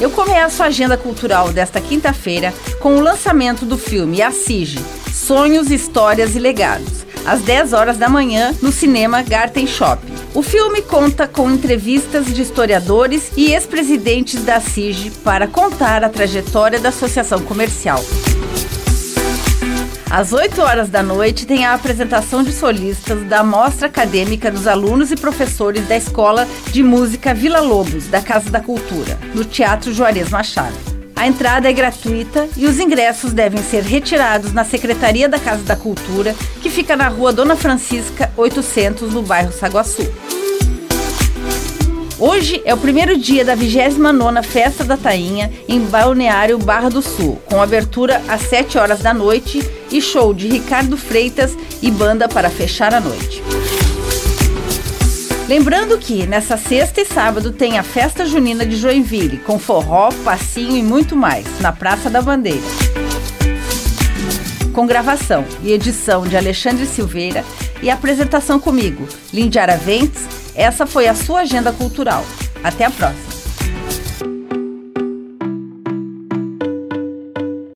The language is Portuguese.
Eu começo a agenda cultural desta quinta-feira com o lançamento do filme Assige Sonhos, Histórias e Legados, às 10 horas da manhã no cinema Garten Shopping. O filme conta com entrevistas de historiadores e ex-presidentes da CIG para contar a trajetória da associação comercial. Às 8 horas da noite tem a apresentação de solistas da mostra acadêmica dos alunos e professores da Escola de Música Vila Lobos, da Casa da Cultura, no Teatro Juarez Machado. A entrada é gratuita e os ingressos devem ser retirados na Secretaria da Casa da Cultura, que fica na rua Dona Francisca 800, no bairro Saguaçu. Hoje é o primeiro dia da 29ª Festa da Tainha em Balneário Barra do Sul, com abertura às 7 horas da noite e show de Ricardo Freitas e banda para fechar a noite. Lembrando que nessa sexta e sábado tem a Festa Junina de Joinville, com forró, passinho e muito mais, na Praça da Bandeira. Com gravação e edição de Alexandre Silveira e apresentação comigo, Lindy Araventes, essa foi a sua agenda cultural. Até a próxima!